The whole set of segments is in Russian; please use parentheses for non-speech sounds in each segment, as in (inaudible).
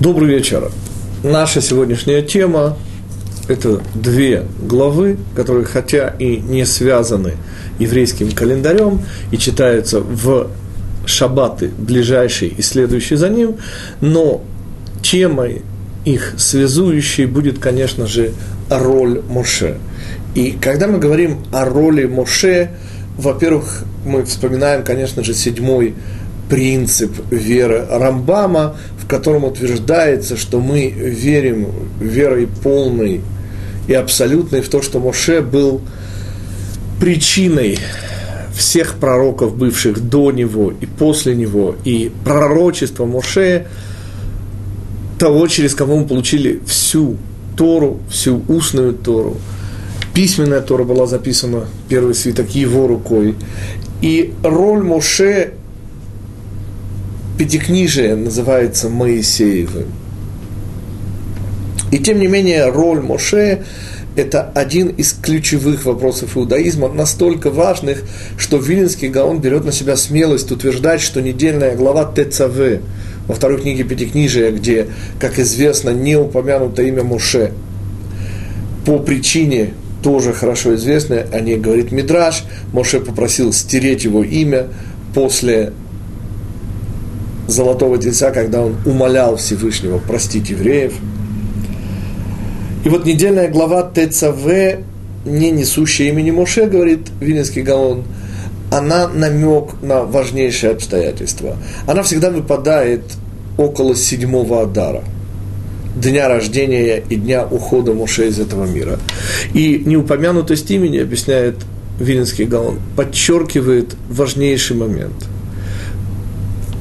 Добрый вечер. Наша сегодняшняя тема – это две главы, которые, хотя и не связаны еврейским календарем и читаются в шаббаты ближайший и следующий за ним, но темой их связующей будет, конечно же, роль Моше. И когда мы говорим о роли Моше, во-первых, мы вспоминаем, конечно же, седьмой принцип веры Рамбама, в котором утверждается, что мы верим верой полной и абсолютной в то, что Моше был причиной всех пророков, бывших до него и после него, и пророчество Моше, того, через кого мы получили всю Тору, всю устную Тору. Письменная Тора была записана, первый свиток его рукой. И роль Моше Пятикнижие называется Моисеевым. И тем не менее, роль Моше – это один из ключевых вопросов иудаизма, настолько важных, что Вилинский Гаон берет на себя смелость утверждать, что недельная глава ТЦВ во второй книге Пятикнижия, где, как известно, не упомянуто имя Моше, по причине тоже хорошо известной, о ней говорит Мидраш, Моше попросил стереть его имя после золотого тельца, когда он умолял Всевышнего простить евреев. И вот недельная глава ТЦВ, не несущая имени Моше, говорит Вилинский Гаон, она намек на важнейшее обстоятельство. Она всегда выпадает около седьмого Адара – дня рождения и дня ухода Моше из этого мира. И неупомянутость имени, объясняет Вилинский Гаон, подчеркивает важнейший момент –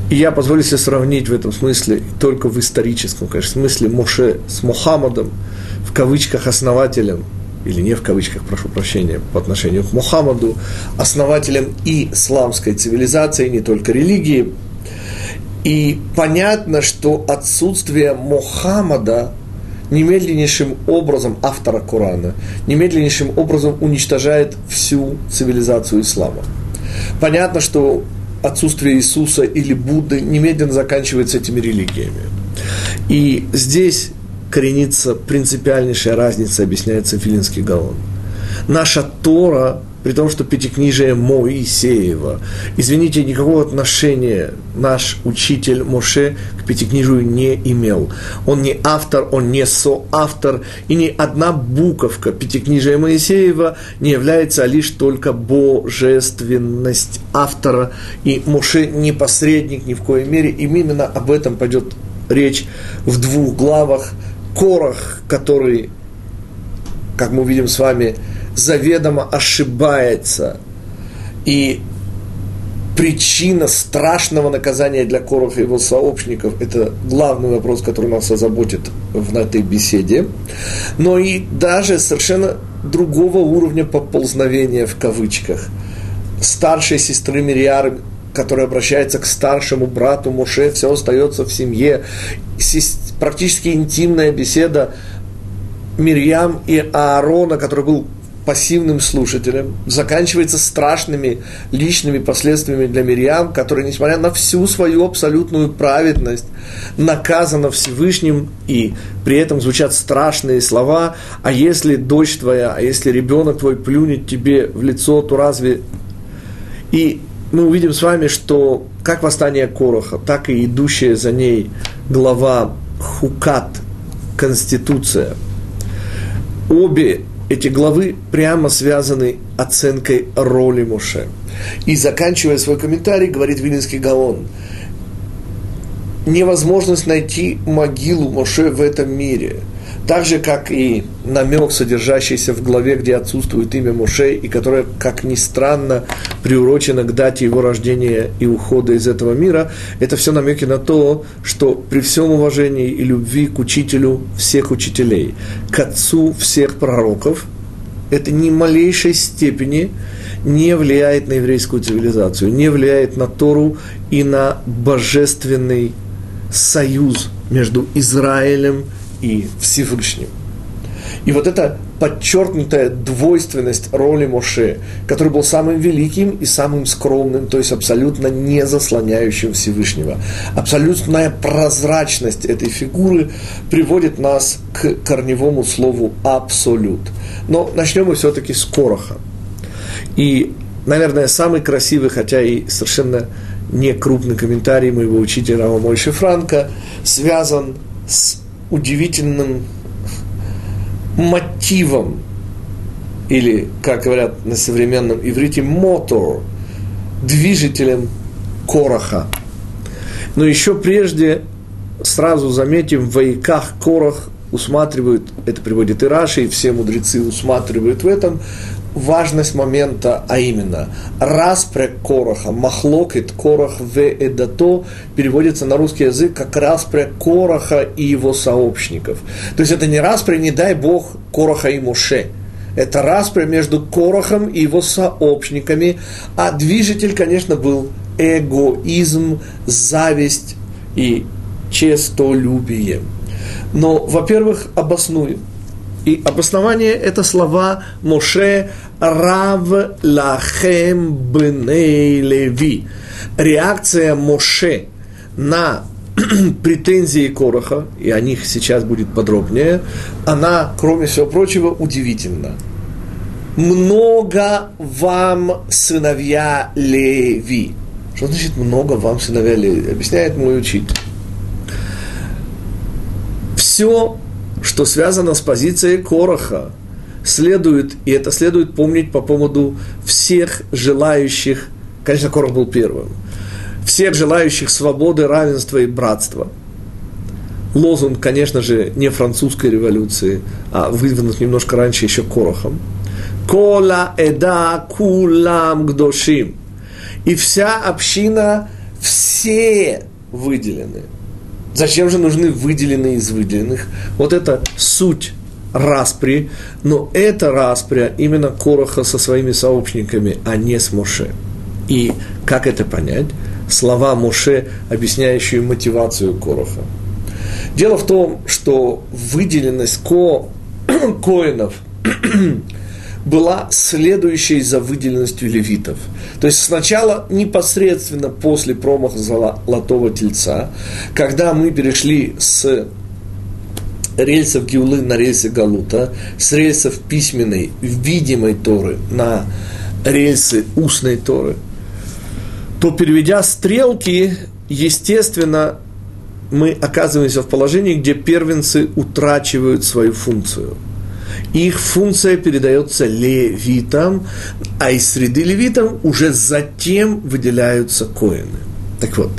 и я позволю себе сравнить в этом смысле, только в историческом, конечно, смысле, Моше с Мухаммадом, в кавычках основателем, или не в кавычках, прошу прощения, по отношению к Мухаммаду, основателем исламской цивилизации, не только религии. И понятно, что отсутствие Мухаммада немедленнейшим образом, автора Корана, немедленнейшим образом уничтожает всю цивилизацию ислама. Понятно, что отсутствие Иисуса или Будды немедленно заканчивается этими религиями. И здесь коренится принципиальнейшая разница, объясняется Филинский Гаон. Наша Тора при том, что Пятикнижие Моисеева. Извините, никакого отношения наш учитель Моше к Пятикнижию не имел. Он не автор, он не соавтор, и ни одна буковка Пятикнижия Моисеева не является лишь только божественность автора, и Моше не посредник ни в коей мере, и именно об этом пойдет речь в двух главах. Корах, который, как мы видим с вами, заведомо ошибается. И причина страшного наказания для Короха и его сообщников – это главный вопрос, который нас озаботит в этой беседе. Но и даже совершенно другого уровня поползновения в кавычках. Старшей сестры Мириары, которая обращается к старшему брату Моше, все остается в семье. Практически интимная беседа Мирьям и Аарона, который был пассивным слушателем, заканчивается страшными личными последствиями для Мирьям, которая, несмотря на всю свою абсолютную праведность, наказана Всевышним, и при этом звучат страшные слова, а если дочь твоя, а если ребенок твой плюнет тебе в лицо, то разве... И мы увидим с вами, что как восстание Короха, так и идущая за ней глава Хукат, Конституция, обе эти главы прямо связаны оценкой роли Моше. И заканчивая свой комментарий, говорит Вилинский Гаон, невозможность найти могилу Моше в этом мире – так же, как и намек, содержащийся в главе, где отсутствует имя Мушей, и которое, как ни странно, приурочено к дате его рождения и ухода из этого мира, это все намеки на то, что при всем уважении и любви к учителю всех учителей, к отцу всех пророков, это ни малейшей степени не влияет на еврейскую цивилизацию, не влияет на Тору и на божественный союз между Израилем и Всевышним. И вот эта подчеркнутая двойственность роли Моше, который был самым великим и самым скромным, то есть абсолютно не заслоняющим Всевышнего. Абсолютная прозрачность этой фигуры приводит нас к корневому слову «абсолют». Но начнем мы все-таки с Короха. И, наверное, самый красивый, хотя и совершенно не крупный комментарий моего учителя Мойши Франка связан с удивительным мотивом, или, как говорят на современном иврите, мотор, движителем Короха. Но еще прежде сразу заметим, в Вайках Корох усматривают, это приводит и Раши, и все мудрецы усматривают в этом, важность момента, а именно распря Короха, махлокет Корох в Эдато переводится на русский язык как распря Короха и его сообщников. То есть это не распря, не дай Бог, Короха и Муше. Это распря между Корохом и его сообщниками, а движитель, конечно, был эгоизм, зависть и честолюбие. Но, во-первых, обоснуем. И обоснование – это слова Моше Рав Лахем Беней Леви. Реакция Моше на (clears throat) претензии Короха, и о них сейчас будет подробнее, она, кроме всего прочего, удивительна. Много вам сыновья Леви. Что значит много вам сыновья Леви? Объясняет мой учитель. Все что связано с позицией Короха, следует, и это следует помнить по поводу всех желающих, конечно, Корох был первым, всех желающих свободы, равенства и братства. Лозунг, конечно же, не французской революции, а выдвинут немножко раньше еще Корохом. Кола эда кулам гдошим. И вся община, все выделены – Зачем же нужны выделенные из выделенных? Вот это суть распри, но это распря именно Короха со своими сообщниками, а не с Моше. И как это понять? Слова Моше, объясняющие мотивацию Короха. Дело в том, что выделенность ко, (clears throat) коинов (clears throat) была следующей за выделенностью левитов. То есть сначала непосредственно после промаха золотого тельца, когда мы перешли с рельсов Геулы на рельсы Галута, с рельсов письменной, видимой Торы на рельсы устной Торы, то переведя стрелки, естественно, мы оказываемся в положении, где первенцы утрачивают свою функцию – их функция передается левитам, а из среды левитам уже затем выделяются коины. Так вот,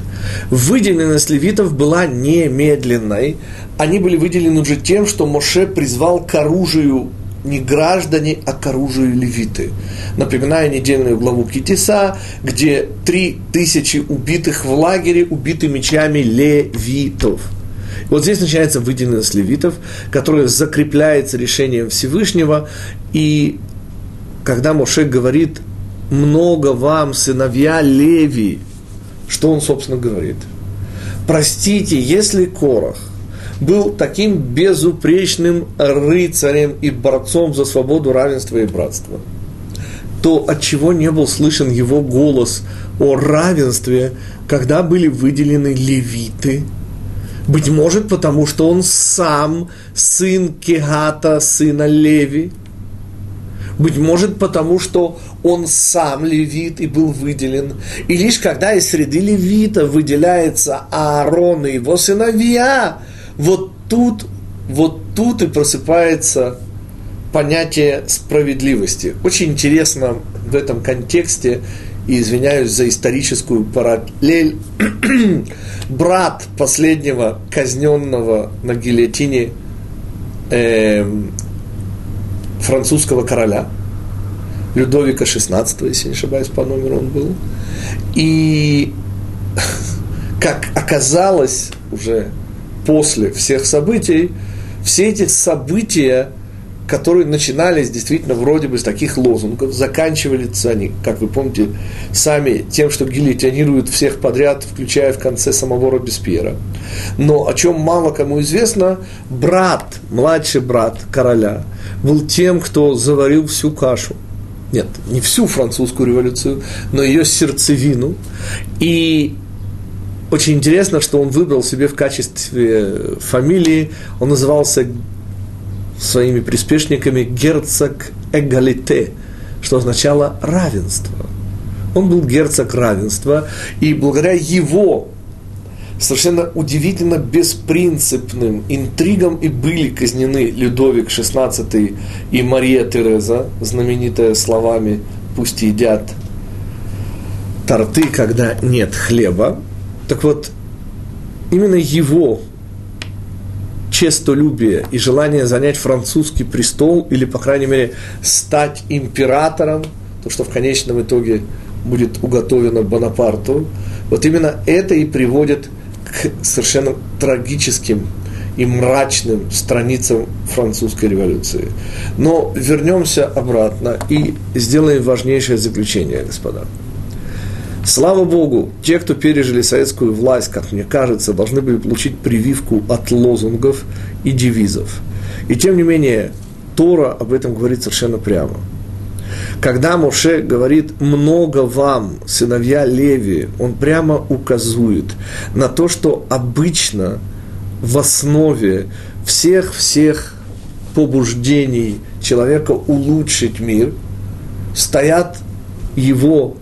выделенность левитов была немедленной. Они были выделены уже тем, что Моше призвал к оружию не граждане, а к оружию левиты. Напоминаю недельную главу Китиса, где три тысячи убитых в лагере убиты мечами левитов – вот здесь начинается выделенность левитов, которая закрепляется решением Всевышнего. И когда Моше говорит «много вам, сыновья Леви», что он, собственно, говорит? Простите, если Корах был таким безупречным рыцарем и борцом за свободу, равенство и братство, то от чего не был слышен его голос о равенстве, когда были выделены левиты – быть может, потому что он сам сын Кегата, сына Леви. Быть может, потому что он сам левит и был выделен. И лишь когда из среды левита выделяется Аарон и его сыновья, вот тут, вот тут и просыпается понятие справедливости. Очень интересно в этом контексте и извиняюсь за историческую параллель, (clears throat) брат последнего казненного на гильотине э, французского короля, Людовика XVI, если не ошибаюсь, по номеру он был. И, (laughs) как оказалось уже после всех событий, все эти события которые начинались действительно вроде бы с таких лозунгов, заканчивались они, как вы помните, сами тем, что гильотинируют всех подряд, включая в конце самого Робеспьера. Но о чем мало кому известно, брат, младший брат короля, был тем, кто заварил всю кашу. Нет, не всю французскую революцию, но ее сердцевину. И очень интересно, что он выбрал себе в качестве фамилии, он назывался своими приспешниками герцог эгалите, что означало равенство. Он был герцог равенства, и благодаря его совершенно удивительно беспринципным интригам и были казнены Людовик XVI и Мария Тереза, знаменитая словами «пусть едят торты, когда нет хлеба». Так вот, именно его честолюбие и желание занять французский престол или, по крайней мере, стать императором, то, что в конечном итоге будет уготовено Бонапарту, вот именно это и приводит к совершенно трагическим и мрачным страницам французской революции. Но вернемся обратно и сделаем важнейшее заключение, господа. Слава Богу, те, кто пережили советскую власть, как мне кажется, должны были получить прививку от лозунгов и девизов. И тем не менее, Тора об этом говорит совершенно прямо. Когда Моше говорит «много вам, сыновья Леви», он прямо указывает на то, что обычно в основе всех-всех побуждений человека улучшить мир стоят его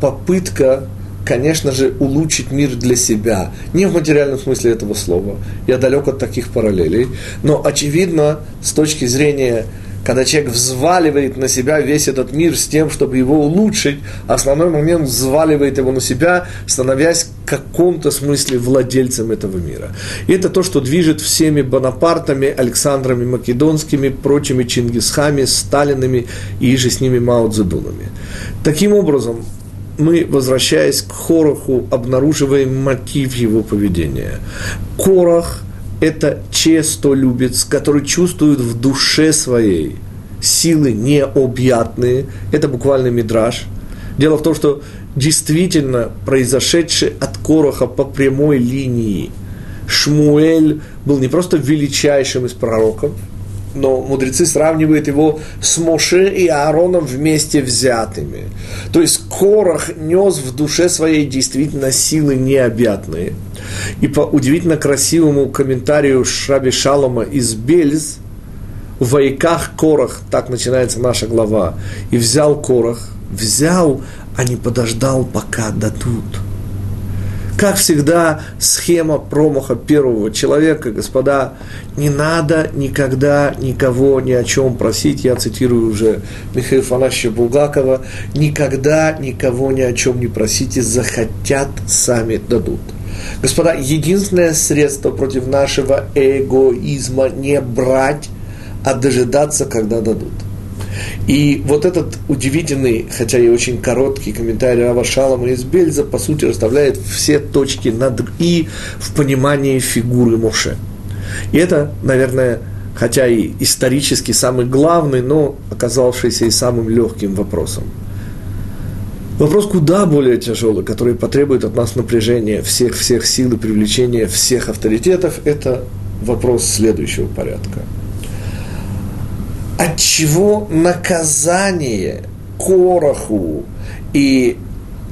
попытка, конечно же, улучшить мир для себя. Не в материальном смысле этого слова. Я далек от таких параллелей. Но, очевидно, с точки зрения когда человек взваливает на себя весь этот мир с тем, чтобы его улучшить, основной момент взваливает его на себя, становясь в каком-то смысле владельцем этого мира. И это то, что движет всеми Бонапартами, Александрами Македонскими, прочими Чингисхами, Сталинами и же с ними Мао Цзэдунами. Таким образом, мы, возвращаясь к Короху, обнаруживаем мотив его поведения. Корох – это честолюбец, который чувствует в душе своей силы необъятные. Это буквально мидраж. Дело в том, что действительно произошедший от Короха по прямой линии Шмуэль был не просто величайшим из пророков – но мудрецы сравнивают его с Моше и Аароном вместе взятыми. То есть Корах нес в душе своей действительно силы необъятные. И по удивительно красивому комментарию Шраби Шалома из Бельз, в Вайках Корах, так начинается наша глава, и взял Корах, взял, а не подождал, пока дадут. Как всегда, схема промаха первого человека, господа, не надо никогда никого ни о чем просить. Я цитирую уже Михаила Фанасьевича Булгакова. Никогда никого ни о чем не просите, захотят, сами дадут. Господа, единственное средство против нашего эгоизма не брать, а дожидаться, когда дадут. И вот этот удивительный, хотя и очень короткий комментарий Рава Шалама из Бельза, по сути, расставляет все точки над «и» в понимании фигуры Моше. И это, наверное, хотя и исторически самый главный, но оказавшийся и самым легким вопросом. Вопрос куда более тяжелый, который потребует от нас напряжения всех-всех сил и привлечения всех авторитетов, это вопрос следующего порядка – от чего наказание Короху и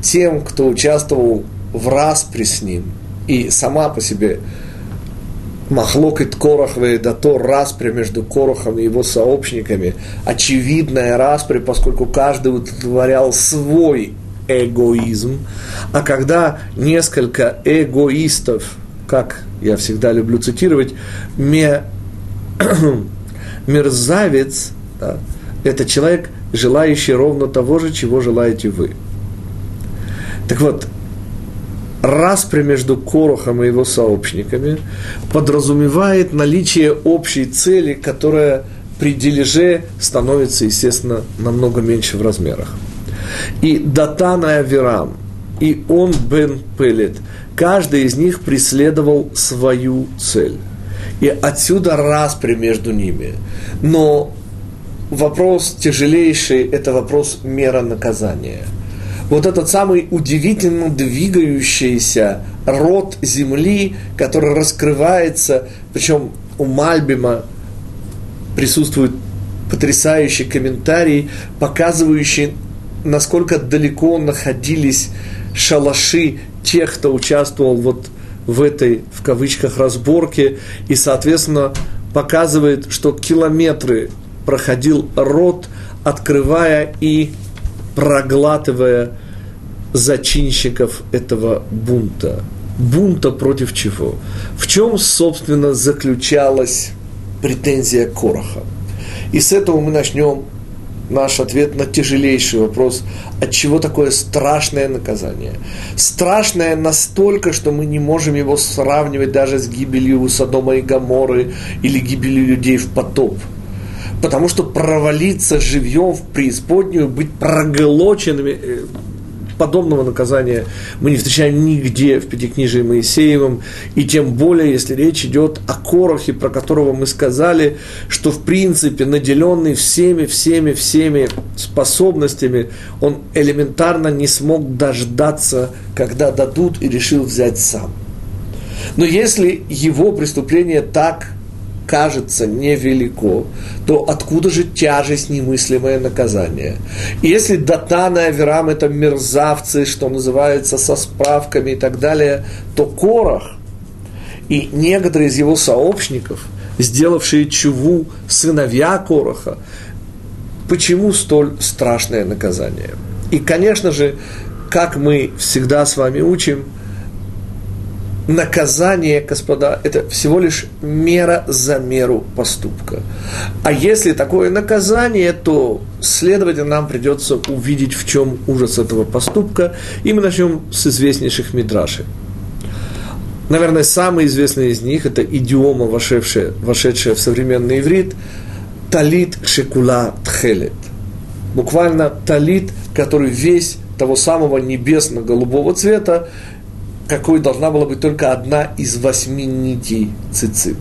тем, кто участвовал в распре с ним, и сама по себе Махлокит Корохве, да то распри между Корохом и его сообщниками, очевидная распри, поскольку каждый удовлетворял свой эгоизм, а когда несколько эгоистов, как я всегда люблю цитировать, ме (clears throat) мерзавец да, – это человек, желающий ровно того же, чего желаете вы. Так вот, распри между Корохом и его сообщниками подразумевает наличие общей цели, которая при дележе становится, естественно, намного меньше в размерах. И Датан и Авирам, и он Бен Пелет, каждый из них преследовал свою цель. И отсюда распри между ними. Но вопрос тяжелейший – это вопрос мера наказания. Вот этот самый удивительно двигающийся род земли, который раскрывается, причем у Мальбима присутствует потрясающий комментарий, показывающий, насколько далеко находились шалаши тех, кто участвовал вот в этой, в кавычках, разборке, и, соответственно, показывает, что километры проходил рот, открывая и проглатывая зачинщиков этого бунта. Бунта против чего? В чем, собственно, заключалась претензия Короха? И с этого мы начнем наш ответ на тяжелейший вопрос, от чего такое страшное наказание. Страшное настолько, что мы не можем его сравнивать даже с гибелью Содома и Гаморы или гибелью людей в потоп. Потому что провалиться живьем в преисподнюю, быть проголоченными, э, подобного наказания мы не встречаем нигде в Пятикнижии Моисеевом, и тем более, если речь идет о Корохе, про которого мы сказали, что в принципе наделенный всеми, всеми, всеми способностями, он элементарно не смог дождаться, когда дадут, и решил взять сам. Но если его преступление так кажется невелико, то откуда же тяжесть немыслимое наказание? Если Датан и Аверам – это мерзавцы, что называется, со справками и так далее, то Корах и некоторые из его сообщников, сделавшие чуву сыновья Короха, почему столь страшное наказание? И, конечно же, как мы всегда с вами учим – наказание, господа, это всего лишь мера за меру поступка. А если такое наказание, то, следовательно, нам придется увидеть, в чем ужас этого поступка. И мы начнем с известнейших мидрашей. Наверное, самый известный из них – это идиома, вошедшая, вошедшая в современный иврит, талит шекула тхелет. Буквально талит, который весь того самого небесно-голубого цвета, какой должна была быть только одна из восьми нитей цицит.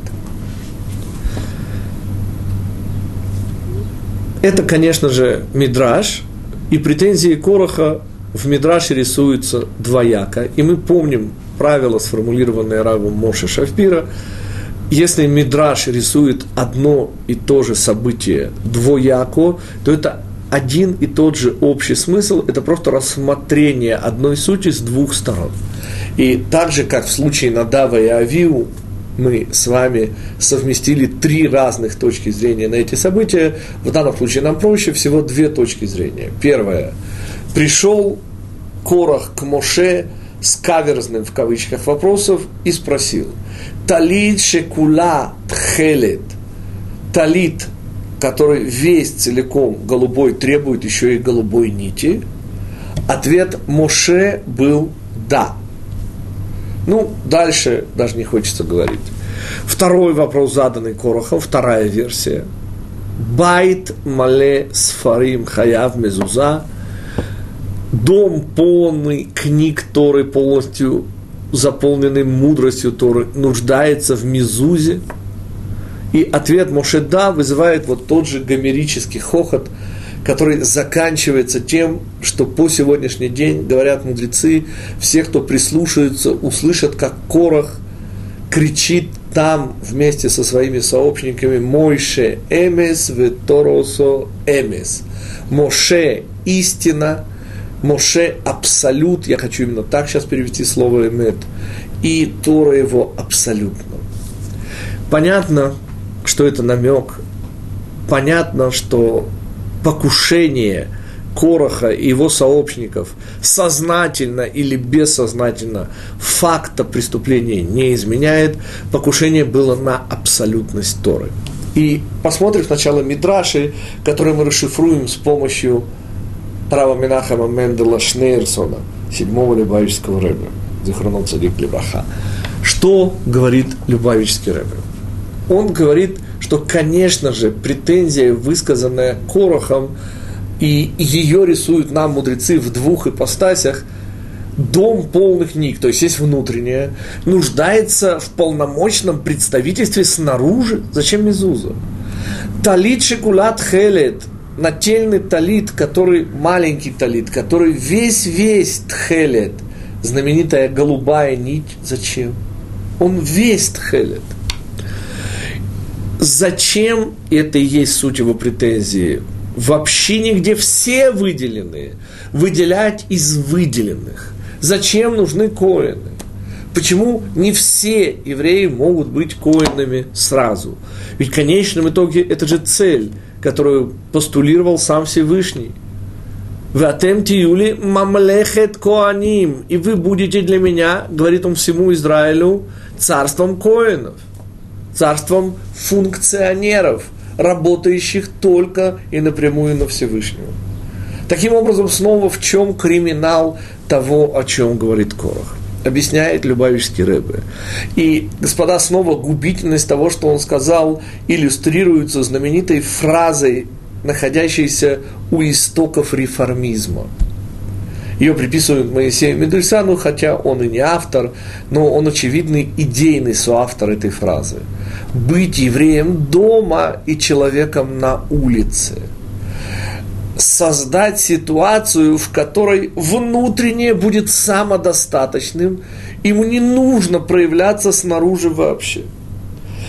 Это, конечно же, мидраж, и претензии Короха в мидраше рисуются двояко. И мы помним правило, сформулированное Равом Моше Шафпира, если мидраш рисует одно и то же событие двояко, то это один и тот же общий смысл, это просто рассмотрение одной сути с двух сторон. И так же, как в случае Надава и Авиу, мы с вами совместили три разных точки зрения на эти события. В данном случае нам проще всего две точки зрения. Первое. Пришел Корах к Моше с каверзным в кавычках вопросов и спросил. Талит шекула тхелет. Талит, который весь целиком голубой, требует еще и голубой нити. Ответ Моше был да. Ну, дальше даже не хочется говорить. Второй вопрос, заданный Корохом, вторая версия. Байт мале сфарим хаяв мезуза. Дом полный книг Торы, полностью заполненный мудростью Торы, нуждается в мезузе. И ответ Мошеда вызывает вот тот же гомерический хохот – который заканчивается тем, что по сегодняшний день, говорят мудрецы, все, кто прислушаются, услышат, как Корах кричит там вместе со своими сообщниками Мойше Эмес Веторосо Эмес. Моше – истина, Моше – абсолют, я хочу именно так сейчас перевести слово Эмет, и Тора его абсолютно. Понятно, что это намек, понятно, что покушение Короха и его сообщников сознательно или бессознательно факта преступления не изменяет, покушение было на абсолютность Торы. И посмотрим сначала Мидраши, которые мы расшифруем с помощью права Минахама Мендела Шнейрсона, седьмого Любавического рэба, Захранон Цадик Лебаха. Что говорит Любавический рэбе? Он говорит – что, конечно же, претензия, высказанная Корохом, и ее рисуют нам мудрецы в двух ипостасях, дом полных книг, то есть есть внутреннее, нуждается в полномочном представительстве снаружи. Зачем Мезуза? Талит шекулат хелет, нательный талит, который маленький талит, который весь-весь тхелет, знаменитая голубая нить, зачем? Он весь тхелет. Зачем это и есть суть его претензии? Вообще нигде все выделенные. Выделять из выделенных. Зачем нужны коины? Почему не все евреи могут быть коинами сразу? Ведь в конечном итоге это же цель, которую постулировал сам Всевышний. Ватем тиюли мамлехет коаним. И вы будете для меня, говорит он всему Израилю, царством коинов, царством функционеров, работающих только и напрямую на Всевышнего. Таким образом, снова в чем криминал того, о чем говорит Корах? объясняет Любавичский Рэбе. И, господа, снова губительность того, что он сказал, иллюстрируется знаменитой фразой, находящейся у истоков реформизма. Ее приписывают Моисею Медульсану, хотя он и не автор, но он очевидный идейный соавтор этой фразы. Быть евреем дома и человеком на улице – создать ситуацию, в которой внутреннее будет самодостаточным, ему не нужно проявляться снаружи вообще.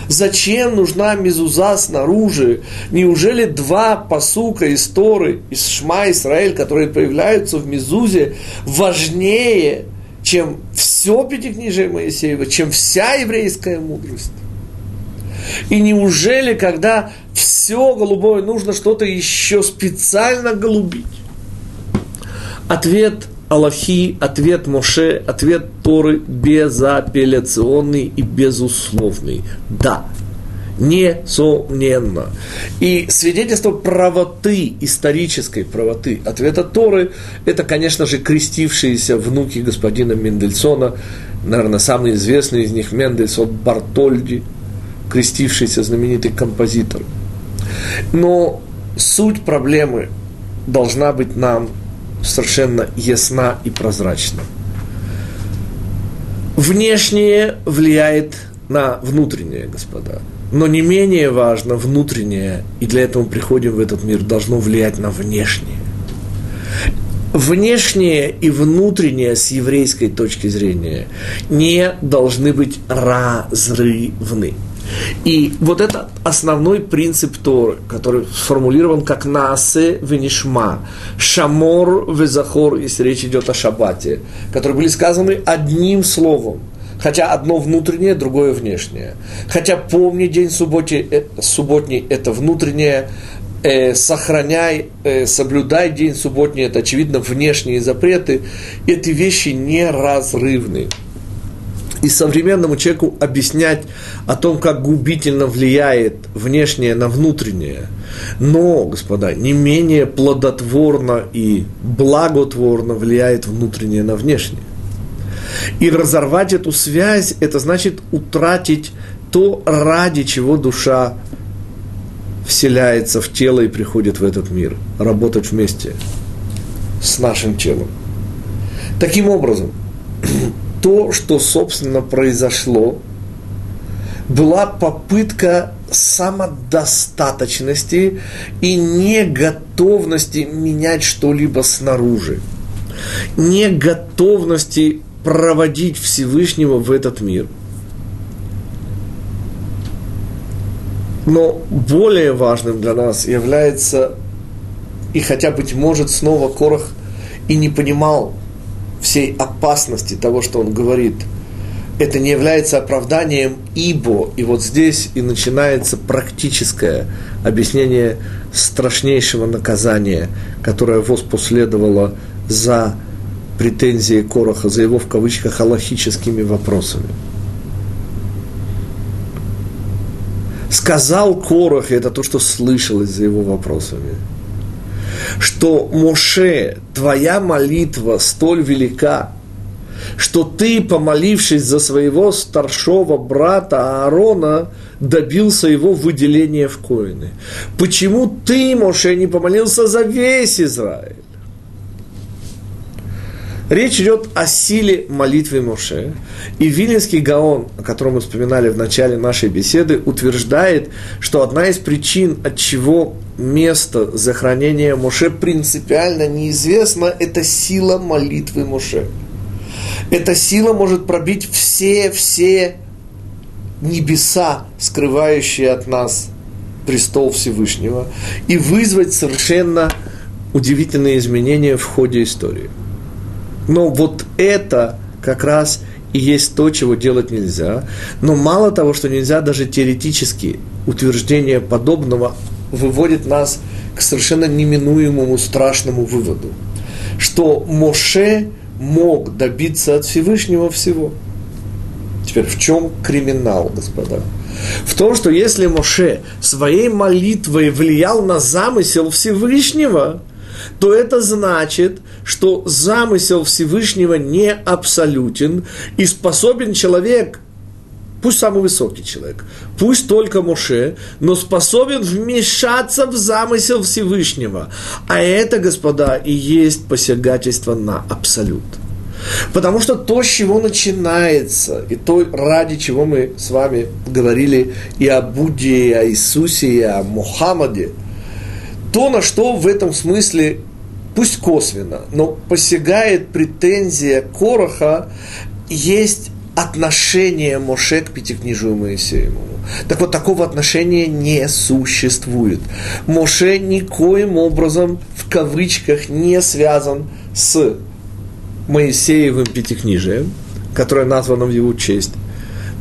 Зачем нужна мезуза снаружи? Неужели два посука из Торы, из Шма Исраэль, которые появляются в мезузе, важнее, чем все Пятикнижие Моисеева, чем вся еврейская мудрость? И неужели, когда все голубое, нужно что-то еще специально голубить? Ответ Аллахи, ответ Моше, ответ Торы безапелляционный и безусловный. Да, несомненно. И свидетельство правоты, исторической правоты ответа Торы, это, конечно же, крестившиеся внуки господина Мендельсона, наверное, самый известный из них Мендельсон Бартольди – крестившийся знаменитый композитор. Но суть проблемы должна быть нам совершенно ясна и прозрачна. Внешнее влияет на внутреннее, господа. Но не менее важно внутреннее, и для этого приходим в этот мир, должно влиять на внешнее. Внешнее и внутреннее с еврейской точки зрения не должны быть разрывны. И вот это основной принцип Торы, который сформулирован как Наасе Венишма, Шамор Везахор, если речь идет о Шаббате, которые были сказаны одним словом. Хотя одно внутреннее, другое внешнее. Хотя помни день субботи, э, субботний – это внутреннее, э, сохраняй, э, соблюдай день субботний – это, очевидно, внешние запреты. Эти вещи неразрывны и современному человеку объяснять о том, как губительно влияет внешнее на внутреннее. Но, господа, не менее плодотворно и благотворно влияет внутреннее на внешнее. И разорвать эту связь, это значит утратить то, ради чего душа вселяется в тело и приходит в этот мир. Работать вместе с нашим телом. Таким образом, (clears throat) то, что, собственно, произошло, была попытка самодостаточности и неготовности менять что-либо снаружи, неготовности проводить Всевышнего в этот мир. Но более важным для нас является, и хотя, быть может, снова Корах и не понимал всей опасности того, что он говорит, это не является оправданием ибо. И вот здесь и начинается практическое объяснение страшнейшего наказания, которое воспоследовало за претензии Короха, за его в кавычках аллахическими вопросами. Сказал Корох, и это то, что слышалось за его вопросами – что Моше, твоя молитва столь велика, что ты, помолившись за своего старшего брата Аарона, добился его выделения в коины. Почему ты, Моше, не помолился за весь Израиль? Речь идет о силе молитвы Моше. И Вильнинский Гаон, о котором мы вспоминали в начале нашей беседы, утверждает, что одна из причин, от чего место захоронения Моше принципиально неизвестно, это сила молитвы Моше. Эта сила может пробить все-все небеса, скрывающие от нас престол Всевышнего, и вызвать совершенно удивительные изменения в ходе истории. Но вот это как раз и есть то, чего делать нельзя. Но мало того, что нельзя, даже теоретически утверждение подобного выводит нас к совершенно неминуемому страшному выводу, что Моше мог добиться от Всевышнего всего. Теперь в чем криминал, господа? В том, что если Моше своей молитвой влиял на замысел Всевышнего – то это значит, что замысел Всевышнего не абсолютен, и способен человек, пусть самый высокий человек, пусть только Моше, но способен вмешаться в замысел Всевышнего. А это, господа, и есть посягательство на абсолют. Потому что то, с чего начинается, и то, ради чего мы с вами говорили и о Будде, и о Иисусе, и о Мухаммаде – то, на что в этом смысле, пусть косвенно, но посягает претензия Короха, есть отношение Моше к Пятикнижию Моисеевому. Так вот, такого отношения не существует. Моше никоим образом, в кавычках, не связан с Моисеевым Пятикнижием, которое названо в его честь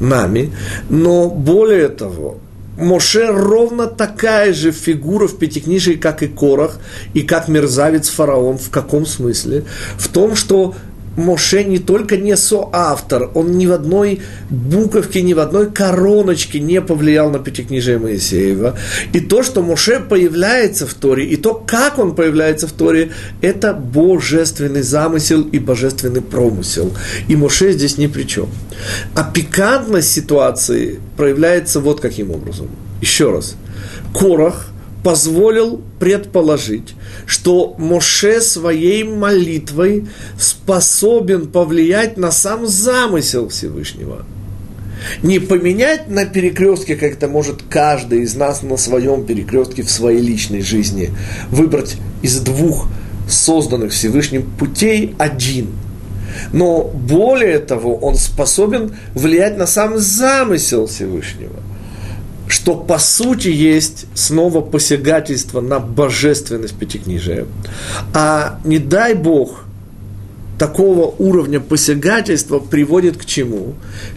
нами, но более того, Моше ровно такая же фигура в Пятикнижии, как и Корах, и как мерзавец фараон. В каком смысле? В том, что Моше не только не соавтор, он ни в одной буковке, ни в одной короночке не повлиял на Пятикнижие Моисеева. И то, что Моше появляется в Торе, и то, как он появляется в Торе, это божественный замысел и божественный промысел. И Моше здесь ни при чем. А пикантность ситуации проявляется вот каким образом. Еще раз. Корах позволил предположить, что Моше своей молитвой способен повлиять на сам замысел Всевышнего. Не поменять на перекрестке, как это может каждый из нас на своем перекрестке в своей личной жизни, выбрать из двух созданных Всевышним путей один. Но более того, он способен влиять на сам замысел Всевышнего – что по сути есть снова посягательство на божественность Пятикнижия. А не дай Бог, такого уровня посягательства приводит к чему?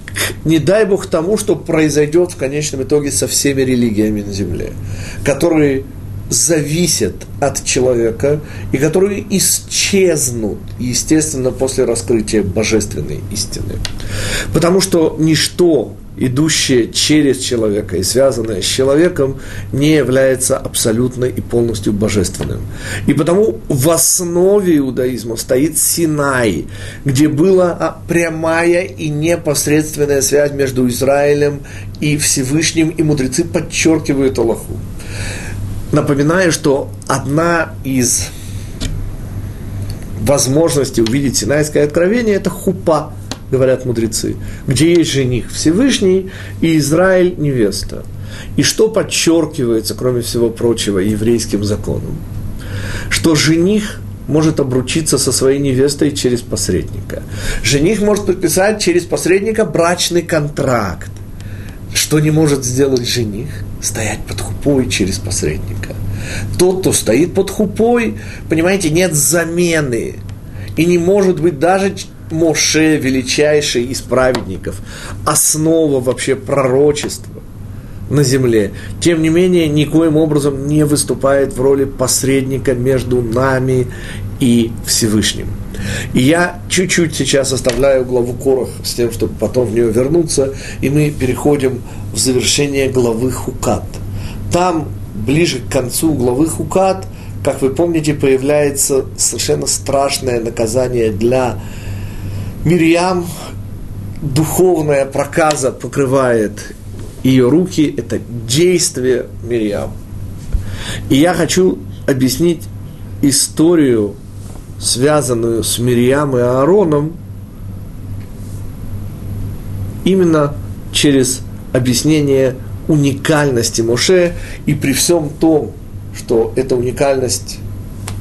К, не дай Бог тому, что произойдет в конечном итоге со всеми религиями на Земле, которые зависят от человека и которые исчезнут, естественно, после раскрытия божественной истины. Потому что ничто идущее через человека и связанное с человеком, не является абсолютно и полностью божественным. И потому в основе иудаизма стоит Синай, где была прямая и непосредственная связь между Израилем и Всевышним, и мудрецы подчеркивают Аллаху. Напоминаю, что одна из возможностей увидеть Синайское откровение – это хупа – говорят мудрецы, где есть жених Всевышний и Израиль невеста. И что подчеркивается, кроме всего прочего, еврейским законом? Что жених может обручиться со своей невестой через посредника. Жених может подписать через посредника брачный контракт. Что не может сделать жених? Стоять под хупой через посредника. Тот, кто стоит под хупой, понимаете, нет замены. И не может быть даже Моше, величайший из праведников, основа вообще пророчества на земле, тем не менее, никоим образом не выступает в роли посредника между нами и Всевышним. И я чуть-чуть сейчас оставляю главу Корах с тем, чтобы потом в нее вернуться, и мы переходим в завершение главы Хукат. Там, ближе к концу главы Хукат, как вы помните, появляется совершенно страшное наказание для Мирьям, духовная проказа покрывает ее руки, это действие Мирьям. И я хочу объяснить историю связанную с Мирьям и Аароном, именно через объяснение уникальности Моше, и при всем том, что эта уникальность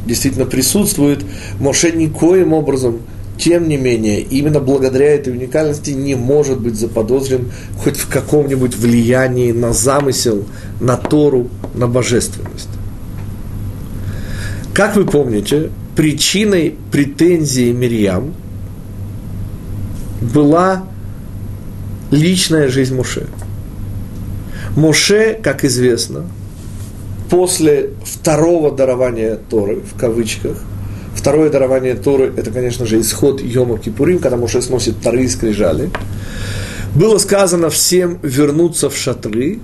действительно присутствует, Моше никоим образом, тем не менее, именно благодаря этой уникальности не может быть заподозрен хоть в каком-нибудь влиянии на замысел, на Тору, на божественность. Как вы помните, причиной претензии Мирьям была личная жизнь Моше. Моше, как известно, после второго дарования Торы, в кавычках, второе дарование Торы, это, конечно же, исход Йома Кипурим, когда Моше сносит Торы и скрижали, было сказано всем вернуться в шатры,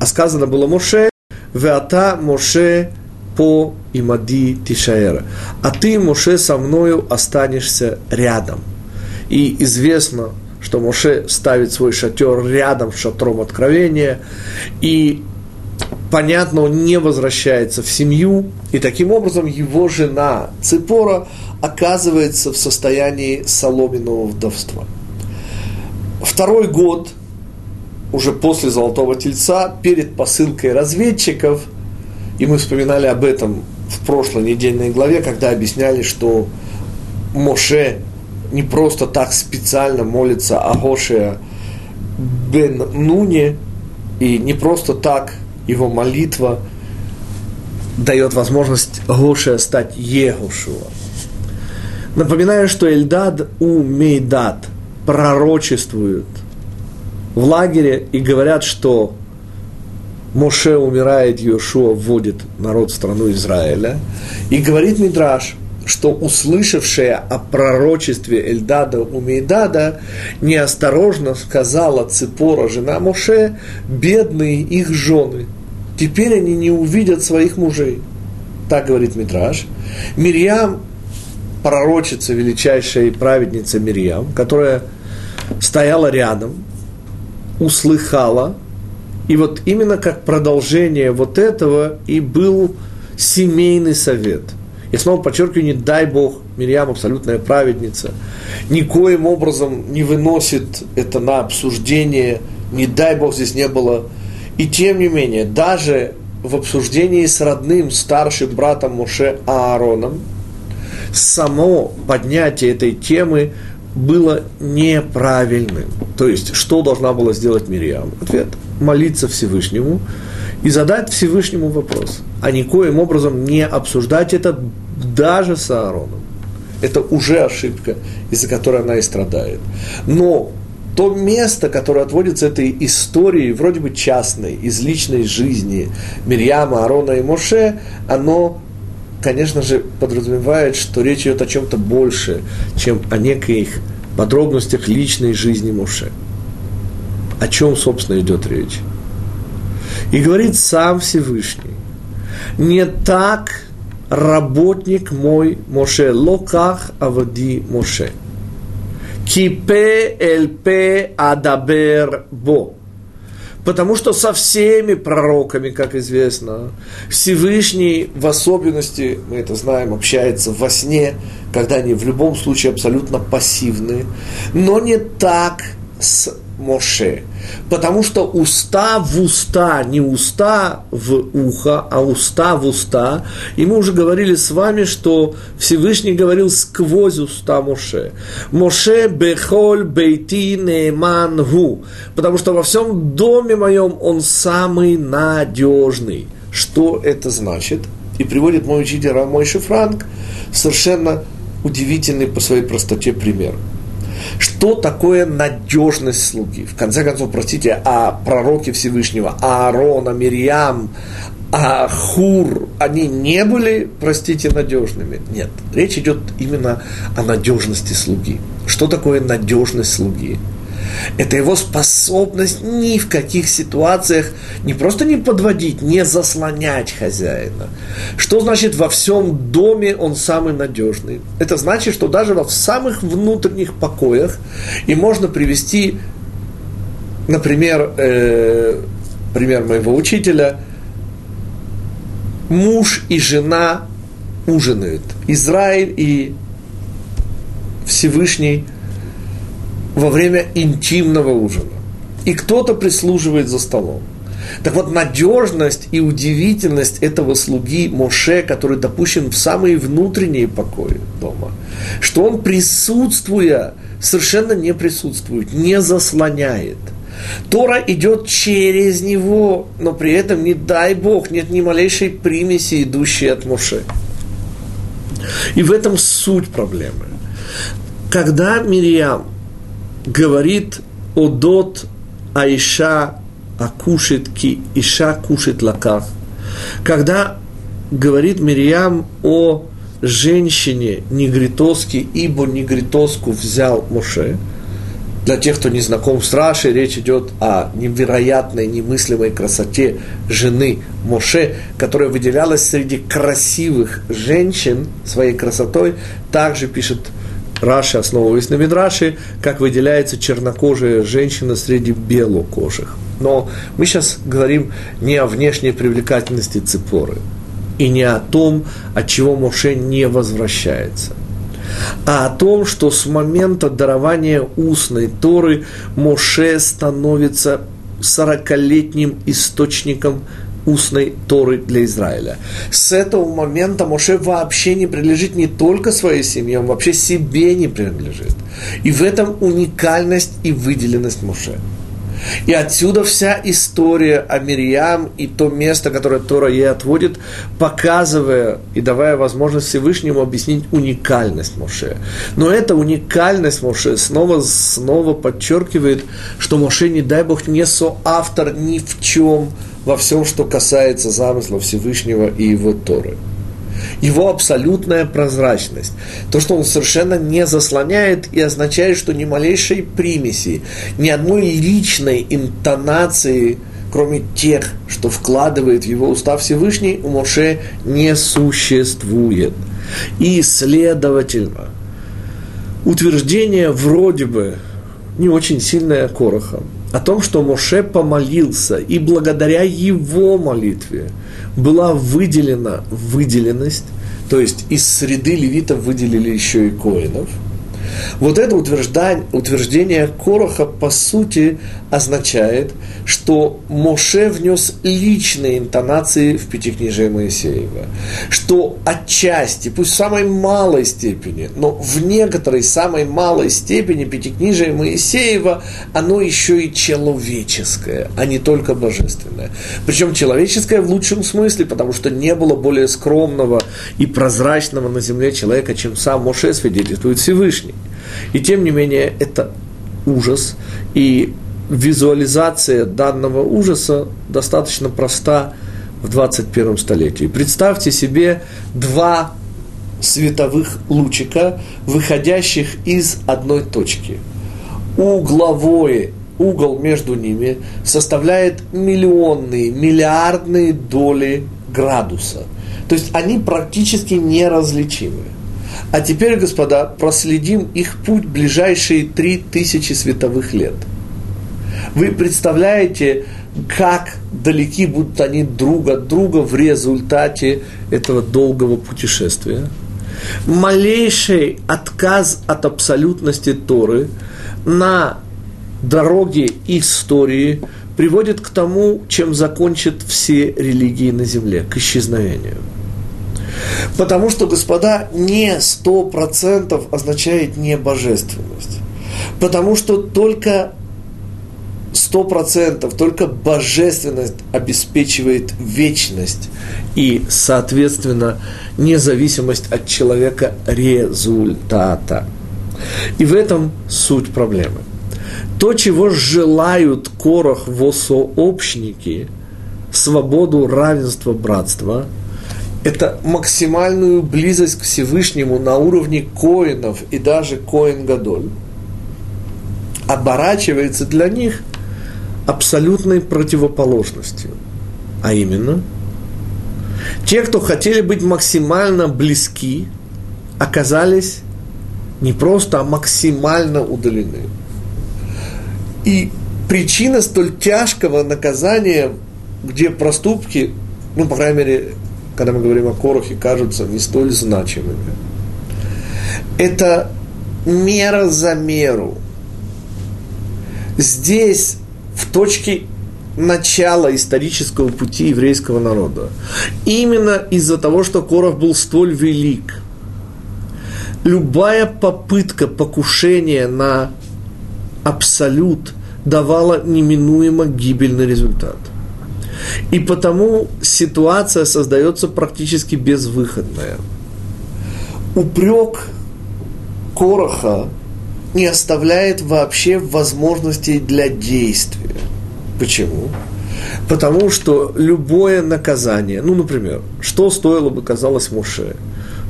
а сказано было Моше, Веата Моше по имади Тишаэра. А ты, Моше, со мною останешься рядом. И известно, что Моше ставит свой шатер рядом с шатром откровения, и понятно, он не возвращается в семью, и таким образом его жена Ципора оказывается в состоянии соломенного вдовства. Второй год, уже после Золотого Тельца, перед посылкой разведчиков, и мы вспоминали об этом в прошлой недельной главе, когда объясняли, что Моше не просто так специально молится о бен Нуне, и не просто так его молитва дает возможность Гоше стать Егошуа. Напоминаю, что Эльдад у Мейдад пророчествуют в лагере и говорят, что Моше умирает, Йошуа вводит народ в страну Израиля. И говорит Мидраш, что услышавшая о пророчестве Эльдада у Мейдада неосторожно сказала Ципора, жена Моше, бедные их жены. Теперь они не увидят своих мужей. Так говорит Митраж. Мирьям, пророчица, величайшая праведница Мирьям, которая стояла рядом, услыхала, и вот именно как продолжение вот этого и был семейный совет – я снова подчеркиваю, не дай Бог, Мирьям абсолютная праведница, никоим образом не выносит это на обсуждение, не дай Бог здесь не было. И тем не менее, даже в обсуждении с родным старшим братом Моше Аароном, само поднятие этой темы было неправильным. То есть, что должна была сделать Мирьям? Ответ – молиться Всевышнему и задать Всевышнему вопрос, а никоим образом не обсуждать это даже с Аароном. Это уже ошибка, из-за которой она и страдает. Но то место, которое отводится этой истории, вроде бы частной, из личной жизни Мирьяма, Аарона и Моше, оно, конечно же, подразумевает, что речь идет о чем-то больше, чем о неких подробностях личной жизни Моше. О чем, собственно, идет речь? И говорит сам Всевышний. Не так работник мой Моше, локах авади Моше. Кипе эльпе адабер бо. Потому что со всеми пророками, как известно, Всевышний в особенности, мы это знаем, общается во сне, когда они в любом случае абсолютно пассивны, но не так с Моше. Потому что уста в уста, не уста в ухо, а уста в уста. И мы уже говорили с вами, что Всевышний говорил сквозь уста Моше. Моше бехоль бейти нееман гу. Потому что во всем доме моем он самый надежный. Что это значит? И приводит мой учитель Рамой Франк совершенно удивительный по своей простоте пример – что такое надежность слуги? В конце концов, простите, а пророки Всевышнего, Аарона, Мирьям, а Хур, они не были, простите, надежными. Нет, речь идет именно о надежности слуги. Что такое надежность слуги? Это его способность ни в каких ситуациях не просто не подводить, не заслонять хозяина. Что значит во всем доме он самый надежный? Это значит, что даже во самых внутренних покоях и можно привести, например, э, пример моего учителя, муж и жена ужинают. Израиль и Всевышний во время интимного ужина. И кто-то прислуживает за столом. Так вот, надежность и удивительность этого слуги Моше, который допущен в самые внутренние покои дома, что он, присутствуя, совершенно не присутствует, не заслоняет. Тора идет через него, но при этом, не дай Бог, нет ни малейшей примеси, идущей от Моше. И в этом суть проблемы. Когда Мирьям говорит о дот Аиша акушит ки иша кушит лакав. Когда говорит Мириам о женщине негритоски, ибо негритоску взял Моше, для тех, кто не знаком с Рашей, речь идет о невероятной, немыслимой красоте жены Моше, которая выделялась среди красивых женщин своей красотой. Также пишет Раши, основываясь на Мидраше, как выделяется чернокожая женщина среди белокожих. Но мы сейчас говорим не о внешней привлекательности Ципоры и не о том, от чего Моше не возвращается, а о том, что с момента дарования устной Торы Моше становится сорокалетним источником устной Торы для Израиля. С этого момента Моше вообще не принадлежит не только своей семье, он вообще себе не принадлежит. И в этом уникальность и выделенность Моше. И отсюда вся история о Мирьям и то место, которое Тора ей отводит, показывая и давая возможность Всевышнему объяснить уникальность Моше. Но эта уникальность Моше снова, снова подчеркивает, что Моше, не дай Бог, не соавтор ни в чем во всем, что касается замысла Всевышнего и его Торы его абсолютная прозрачность. То, что он совершенно не заслоняет и означает, что ни малейшей примеси, ни одной личной интонации, кроме тех, что вкладывает в его уста Всевышний, у Моше не существует. И, следовательно, утверждение вроде бы не очень сильное Короха о том, что Моше помолился, и благодаря его молитве – была выделена выделенность, то есть из среды левитов выделили еще и коинов – вот это утверждение, утверждение Короха, по сути, означает, что Моше внес личные интонации в Пятикнижие Моисеева. Что отчасти, пусть в самой малой степени, но в некоторой самой малой степени Пятикнижие Моисеева, оно еще и человеческое, а не только божественное. Причем человеческое в лучшем смысле, потому что не было более скромного и прозрачного на земле человека, чем сам Моше свидетельствует Всевышний. И тем не менее, это ужас. И визуализация данного ужаса достаточно проста в 21 столетии. Представьте себе два световых лучика, выходящих из одной точки. Угловой угол между ними составляет миллионные, миллиардные доли градуса. То есть они практически неразличимы. А теперь, господа, проследим их путь ближайшие три тысячи световых лет. Вы представляете, как далеки будут они друг от друга в результате этого долгого путешествия? Малейший отказ от абсолютности Торы на дороге истории приводит к тому, чем закончат все религии на земле, к исчезновению – Потому что, господа, не сто процентов означает не божественность. Потому что только сто процентов, только божественность обеспечивает вечность и, соответственно, независимость от человека результата. И в этом суть проблемы. То, чего желают Корох во сообщники, свободу, равенство, братство – это максимальную близость к Всевышнему на уровне коинов и даже коин Гадоль, оборачивается для них абсолютной противоположностью. А именно, те, кто хотели быть максимально близки, оказались не просто, а максимально удалены. И причина столь тяжкого наказания, где проступки, ну, по крайней мере, когда мы говорим о Корохе, кажутся не столь значимыми. Это мера за меру. Здесь, в точке начала исторического пути еврейского народа, именно из-за того, что Корох был столь велик, любая попытка покушения на абсолют давала неминуемо гибельный результат. И потому ситуация создается практически безвыходная. Упрек Короха не оставляет вообще возможностей для действия. Почему? Потому что любое наказание, ну, например, что стоило бы, казалось, Муше?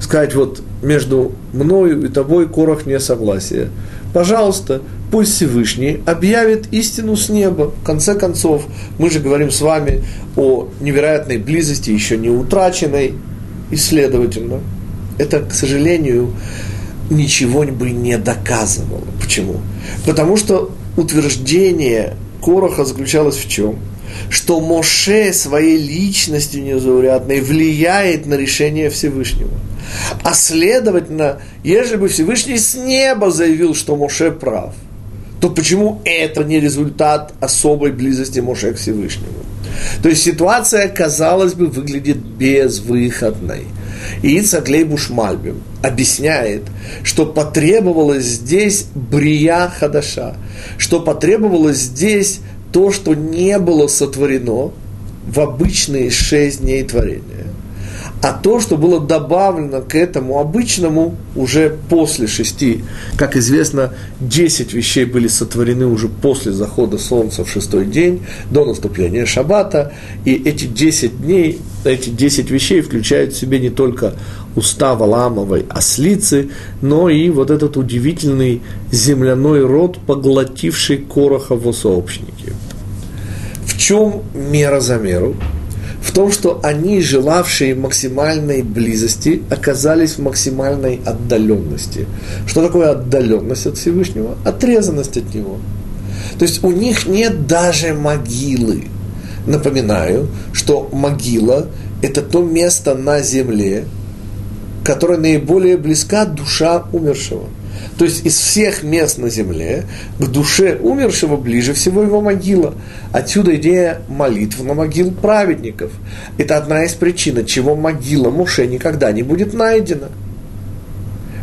Сказать, вот между мною и тобой Корох не согласие. Пожалуйста, пусть Всевышний объявит истину с неба. В конце концов, мы же говорим с вами о невероятной близости, еще не утраченной, и следовательно, это, к сожалению, ничего бы не доказывало. Почему? Потому что утверждение Короха заключалось в чем? Что Моше своей личностью незаурядной влияет на решение Всевышнего. А следовательно, если бы Всевышний с неба заявил, что Моше прав, то почему это не результат особой близости Моше к Всевышнему? То есть ситуация, казалось бы, выглядит безвыходной. И Ицаклей Бушмальбим объясняет, что потребовалось здесь брия хадаша, что потребовалось здесь то, что не было сотворено в обычные шесть дней творения а то, что было добавлено к этому обычному уже после шести. Как известно, десять вещей были сотворены уже после захода солнца в шестой день, до наступления шаббата, и эти десять дней, эти десять вещей включают в себе не только уста Валамовой ослицы, но и вот этот удивительный земляной род, поглотивший Короха в сообщники. В чем мера за меру? В том, что они, желавшие максимальной близости, оказались в максимальной отдаленности. Что такое отдаленность от Всевышнего? Отрезанность от Него. То есть у них нет даже могилы. Напоминаю, что могила – это то место на земле, которое наиболее близка душа умершего – то есть из всех мест на земле к душе умершего ближе всего его могила. Отсюда идея молитв на могил праведников. Это одна из причин, чего могила Муше никогда не будет найдена.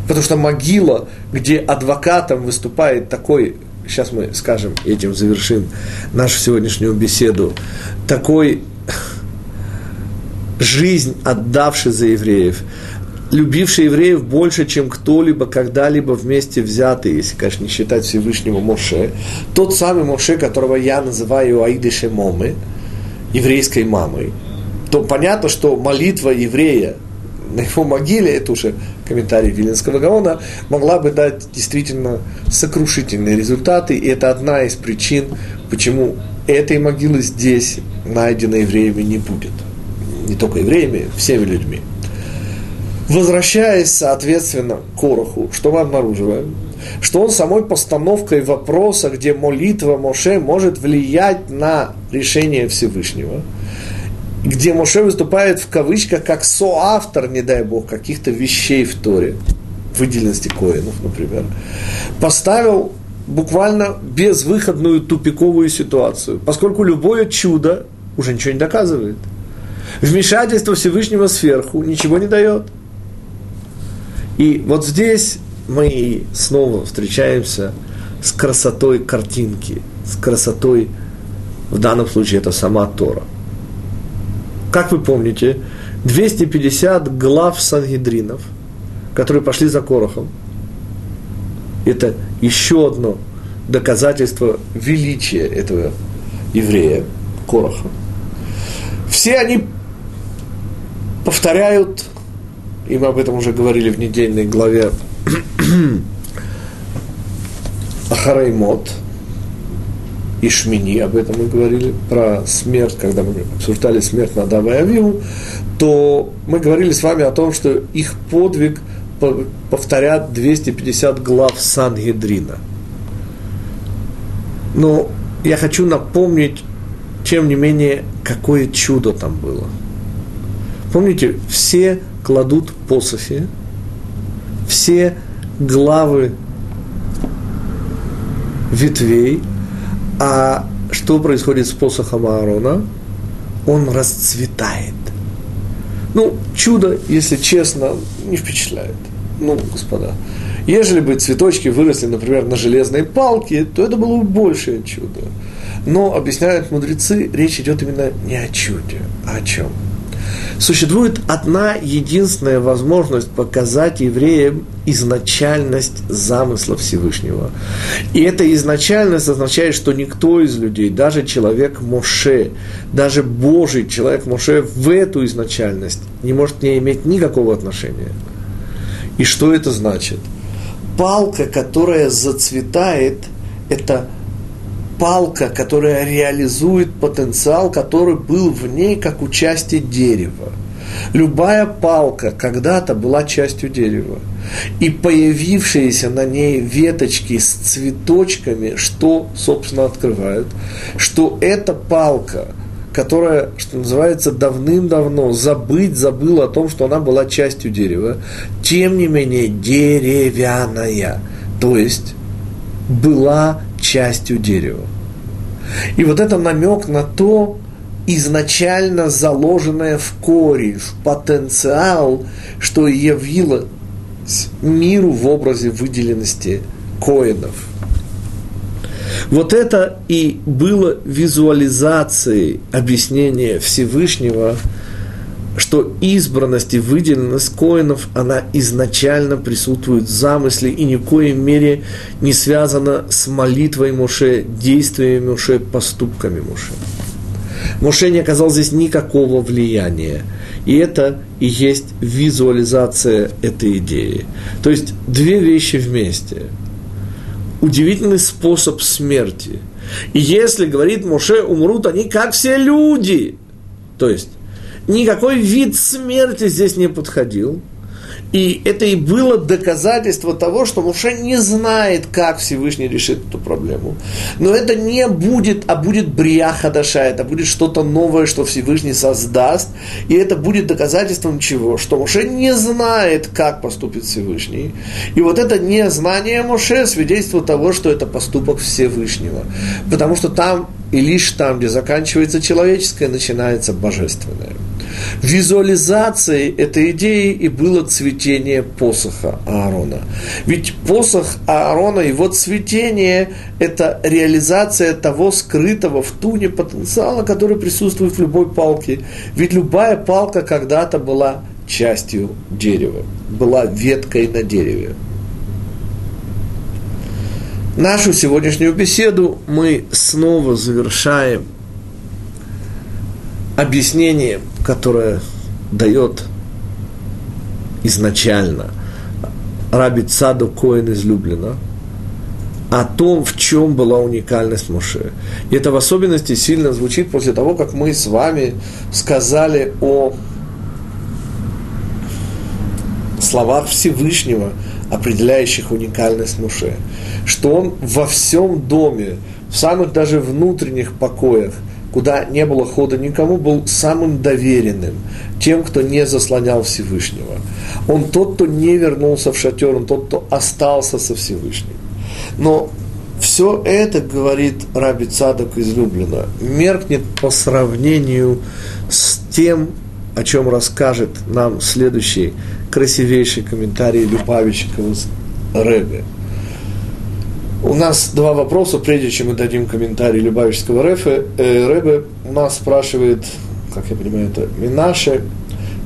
Потому что могила, где адвокатом выступает такой, сейчас мы скажем, этим завершим нашу сегодняшнюю беседу, такой (laughs) жизнь отдавший за евреев, любивший евреев больше, чем кто-либо когда-либо вместе взятый, если, конечно, не считать Всевышнего Моше, тот самый Моше, которого я называю Аиды Шемомы, еврейской мамой, то понятно, что молитва еврея на его могиле, это уже комментарий Виленского Гаона, могла бы дать действительно сокрушительные результаты, и это одна из причин, почему этой могилы здесь найденной евреями не будет. Не только евреями, всеми людьми. Возвращаясь, соответственно, к Короху, что мы обнаруживаем? Что он самой постановкой вопроса, где молитва Моше может влиять на решение Всевышнего, где Моше выступает в кавычках как соавтор, не дай бог, каких-то вещей в Торе, выделенности Коинов, например, поставил буквально безвыходную тупиковую ситуацию, поскольку любое чудо уже ничего не доказывает. Вмешательство Всевышнего сверху ничего не дает – и вот здесь мы снова встречаемся с красотой картинки, с красотой, в данном случае это сама Тора. Как вы помните, 250 глав Сангидринов, которые пошли за Корохом, это еще одно доказательство величия этого еврея, Короха. Все они повторяют и мы об этом уже говорили в недельной главе Ахараймот и Шмини, об этом мы говорили, про смерть, когда мы обсуждали смерть Надава и Авиву, то мы говорили с вами о том, что их подвиг повторят 250 глав Сангедрина. Но я хочу напомнить, тем не менее, какое чудо там было – Помните, все кладут посохи, все главы ветвей, а что происходит с посохом Аарона? Он расцветает. Ну, чудо, если честно, не впечатляет. Ну, господа, ежели бы цветочки выросли, например, на железной палке, то это было бы большее чудо. Но, объясняют мудрецы, речь идет именно не о чуде, а о чем? Существует одна единственная возможность показать евреям изначальность замысла Всевышнего. И эта изначальность означает, что никто из людей, даже человек Моше, даже Божий человек Моше в эту изначальность не может не иметь никакого отношения. И что это значит? Палка, которая зацветает, это палка, которая реализует потенциал, который был в ней как участие дерева. Любая палка когда-то была частью дерева. И появившиеся на ней веточки с цветочками, что, собственно, открывают, что эта палка, которая, что называется, давным-давно забыть забыла о том, что она была частью дерева, тем не менее деревянная. То есть была частью дерева. И вот это намек на то, изначально заложенное в корень, в потенциал, что явилось миру в образе выделенности коинов. Вот это и было визуализацией объяснения Всевышнего – что избранность и выделенность коинов, она изначально присутствует в замысле и ни в коей мере не связана с молитвой Моше, действиями Моше, поступками Моше. Моше не оказал здесь никакого влияния. И это и есть визуализация этой идеи. То есть две вещи вместе. Удивительный способ смерти. И если, говорит Моше, умрут они как все люди. То есть никакой вид смерти здесь не подходил. И это и было доказательство того, что Муше не знает, как Всевышний решит эту проблему. Но это не будет, а будет брия хадаша, это будет что-то новое, что Всевышний создаст. И это будет доказательством чего? Что Муше не знает, как поступит Всевышний. И вот это незнание Муше свидетельство того, что это поступок Всевышнего. Потому что там и лишь там, где заканчивается человеческое, начинается божественное. Визуализацией этой идеи и было цветение посоха Аарона. Ведь посох Аарона, его цветение – это реализация того скрытого в туне потенциала, который присутствует в любой палке. Ведь любая палка когда-то была частью дерева, была веткой на дереве. Нашу сегодняшнюю беседу мы снова завершаем объяснением которое дает изначально Раби Цаду Коин из о том, в чем была уникальность Моше. И это в особенности сильно звучит после того, как мы с вами сказали о словах Всевышнего, определяющих уникальность Моше. Что он во всем доме, в самых даже внутренних покоях – куда не было хода никому, был самым доверенным, тем, кто не заслонял Всевышнего. Он тот, кто не вернулся в шатер, он тот, кто остался со Всевышним. Но все это, говорит Раби Цадок из Люблина, меркнет по сравнению с тем, о чем расскажет нам следующий красивейший комментарий Любавичикова Рэбе – у нас два вопроса, прежде чем мы дадим комментарий Любавичского Рефе. Э, у нас спрашивает, как я понимаю, это Минаше,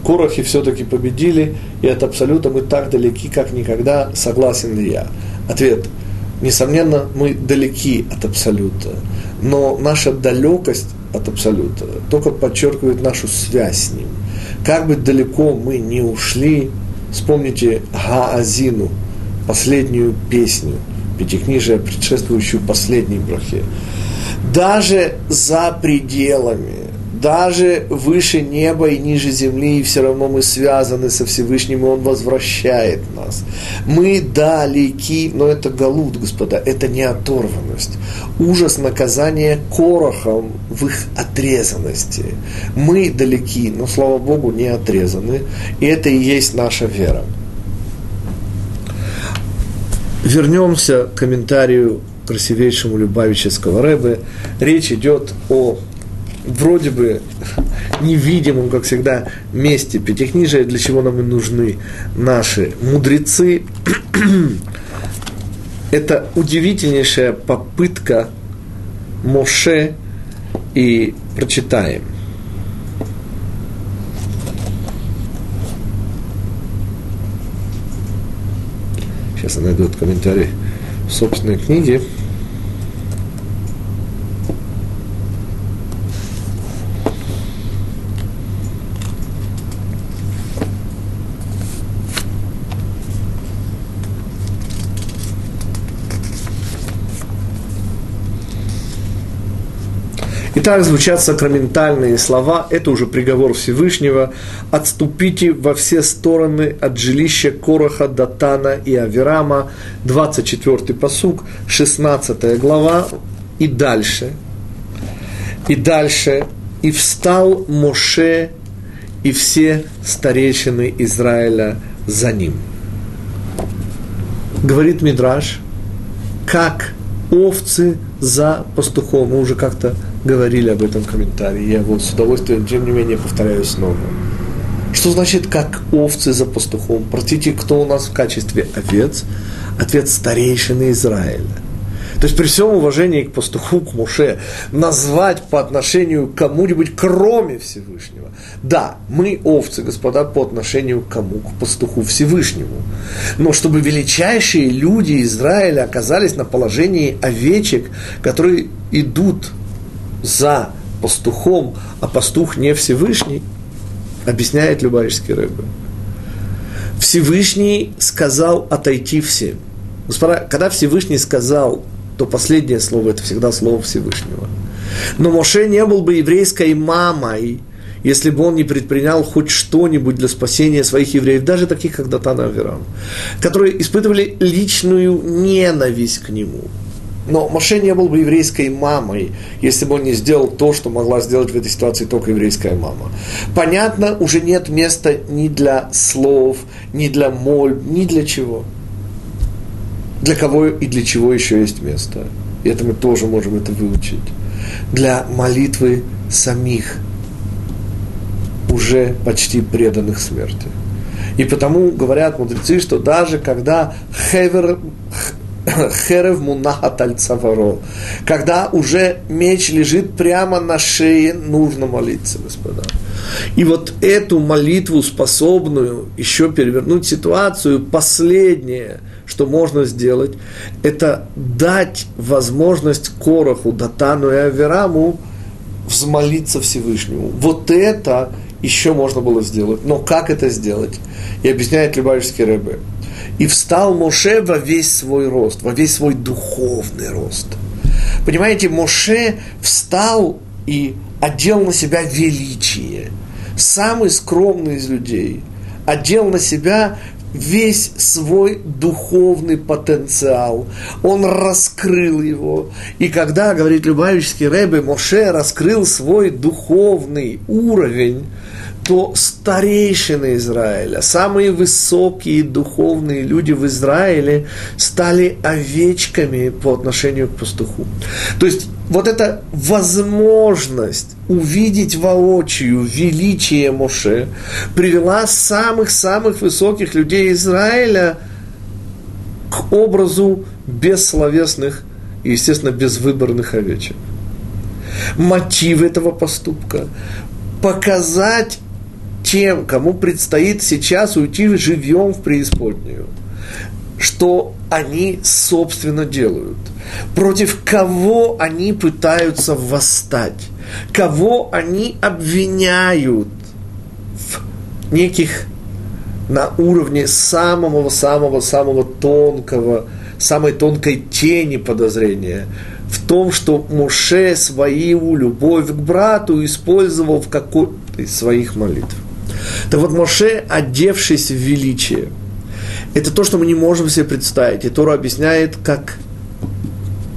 Корохи все-таки победили, и от абсолюта мы так далеки, как никогда, согласен ли я? Ответ. Несомненно, мы далеки от абсолюта, но наша далекость от абсолюта только подчеркивает нашу связь с ним. Как бы далеко мы не ушли, вспомните Гаазину, последнюю песню – пятикнижие, предшествующую последней брахе. Даже за пределами, даже выше неба и ниже земли, и все равно мы связаны со Всевышним, и Он возвращает нас. Мы далеки, но это галут, господа, это не оторванность. Ужас наказания корохом в их отрезанности. Мы далеки, но, слава Богу, не отрезаны, и это и есть наша вера. Вернемся к комментарию красивейшему Любавического Рэбе. Речь идет о вроде бы невидимом, как всегда, месте Пятикнижия, для чего нам и нужны наши мудрецы. (clears throat) Это удивительнейшая попытка Моше и прочитаем. Сейчас я найду этот комментарий в собственной книге. Итак, звучат сакраментальные слова, это уже приговор Всевышнего. «Отступите во все стороны от жилища Короха, Датана и Аверама». 24 посук, 16 глава и дальше. И дальше. «И встал Моше и все старейшины Израиля за ним». Говорит Мидраш, как овцы за пастухом. Мы уже как-то говорили об этом комментарии. Я его с удовольствием, тем не менее, повторяю снова. Что значит, как овцы за пастухом? Простите, кто у нас в качестве овец? Ответ старейшины Израиля. То есть при всем уважении к пастуху, к Муше, назвать по отношению к кому-нибудь, кроме Всевышнего. Да, мы овцы, господа, по отношению к кому? К пастуху Всевышнему. Но чтобы величайшие люди Израиля оказались на положении овечек, которые идут за пастухом, а пастух не Всевышний, объясняет Любавичский рыба. Всевышний сказал отойти всем. Господа, когда Всевышний сказал, то последнее слово – это всегда слово Всевышнего. Но Моше не был бы еврейской мамой, если бы он не предпринял хоть что-нибудь для спасения своих евреев, даже таких, как Датан и которые испытывали личную ненависть к нему – но Моше не был бы еврейской мамой, если бы он не сделал то, что могла сделать в этой ситуации только еврейская мама. Понятно, уже нет места ни для слов, ни для моль, ни для чего. Для кого и для чего еще есть место. И это мы тоже можем это выучить. Для молитвы самих, уже почти преданных смерти. И потому говорят мудрецы, что даже когда хевер, (coughs) Херев мунахат аль цаваро. Когда уже меч лежит прямо на шее, нужно молиться, господа. И вот эту молитву, способную еще перевернуть ситуацию, последнее, что можно сделать, это дать возможность Короху, Датану и Авераму взмолиться Всевышнему. Вот это еще можно было сделать. Но как это сделать? И объясняет Любавичский Рэбе и встал Моше во весь свой рост, во весь свой духовный рост. Понимаете, Моше встал и одел на себя величие. Самый скромный из людей одел на себя весь свой духовный потенциал. Он раскрыл его. И когда, говорит Любавический Рэбе, Моше раскрыл свой духовный уровень, то старейшины Израиля, самые высокие духовные люди в Израиле стали овечками по отношению к пастуху. То есть вот эта возможность увидеть воочию величие Моше привела самых-самых высоких людей Израиля к образу бессловесных и, естественно, безвыборных овечек. Мотив этого поступка – показать тем, кому предстоит сейчас уйти живьем в преисподнюю, что они, собственно, делают, против кого они пытаются восстать, кого они обвиняют в неких на уровне самого-самого-самого тонкого, самой тонкой тени подозрения? В том, что Моше свою любовь к брату использовал в какой-то из своих молитв. Так вот, Моше, одевшись в величие, это то, что мы не можем себе представить. И Тора объясняет, как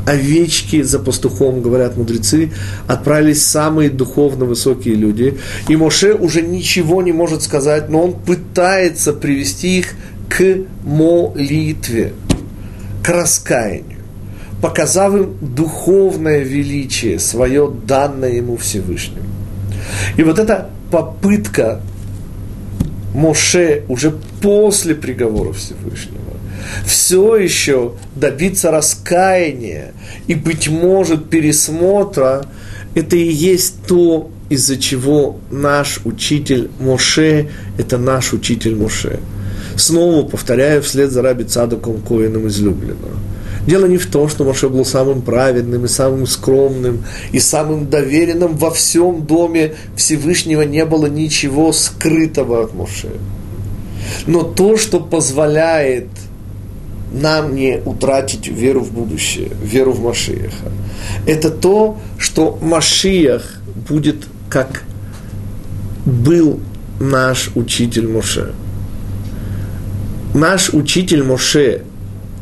овечки за пастухом, говорят мудрецы, отправились самые духовно высокие люди. И Моше уже ничего не может сказать, но он пытается привести их к молитве, к раскаянию, показав им духовное величие, свое данное ему Всевышнему. И вот эта попытка Моше уже после приговора Всевышнего все еще добиться раскаяния и, быть может, пересмотра, это и есть то, из-за чего наш учитель Моше – это наш учитель Моше. Снова повторяю вслед за Раби Цадоком Коином излюбленного. Дело не в том, что Моше был самым праведным и самым скромным и самым доверенным во всем доме Всевышнего не было ничего скрытого от Моше. Но то, что позволяет нам не утратить веру в будущее, веру в Машиаха. Это то, что Машиах будет как был наш учитель Моше. Наш учитель Моше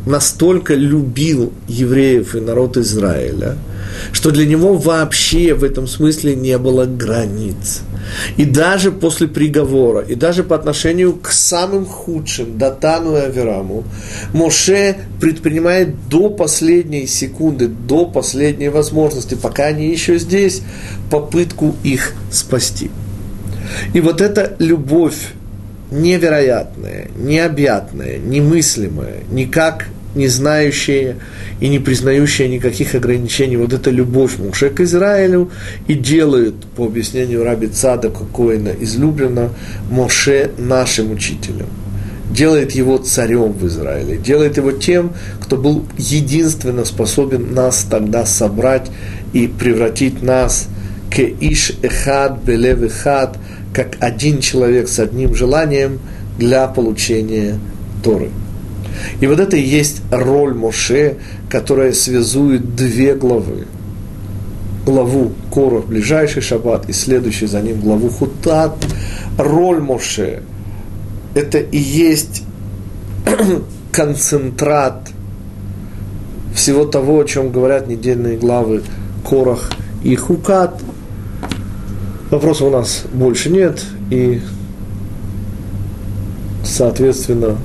настолько любил евреев и народ Израиля, что для него вообще в этом смысле не было границ. И даже после приговора, и даже по отношению к самым худшим, Датану и Авераму, Моше предпринимает до последней секунды, до последней возможности, пока они еще здесь, попытку их спасти. И вот эта любовь невероятное, необъятное, немыслимое, никак не знающее и не признающее никаких ограничений. Вот эта любовь Муше к Израилю и делает, по объяснению Раби Цадака Коина излюбленно, Моше нашим учителем. Делает его царем в Израиле, делает его тем, кто был единственно способен нас тогда собрать и превратить нас к Иш Эхад Белев Эхад – как один человек с одним желанием для получения Торы. И вот это и есть роль Моше, которая связует две главы. Главу Корах, ближайший шаббат, и следующий за ним главу Хутат. Роль Моше – это и есть (clears throat) концентрат всего того, о чем говорят недельные главы Корах и Хукат – Вопросов у нас больше нет, и, соответственно,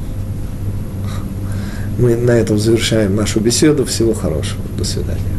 мы на этом завершаем нашу беседу. Всего хорошего. До свидания.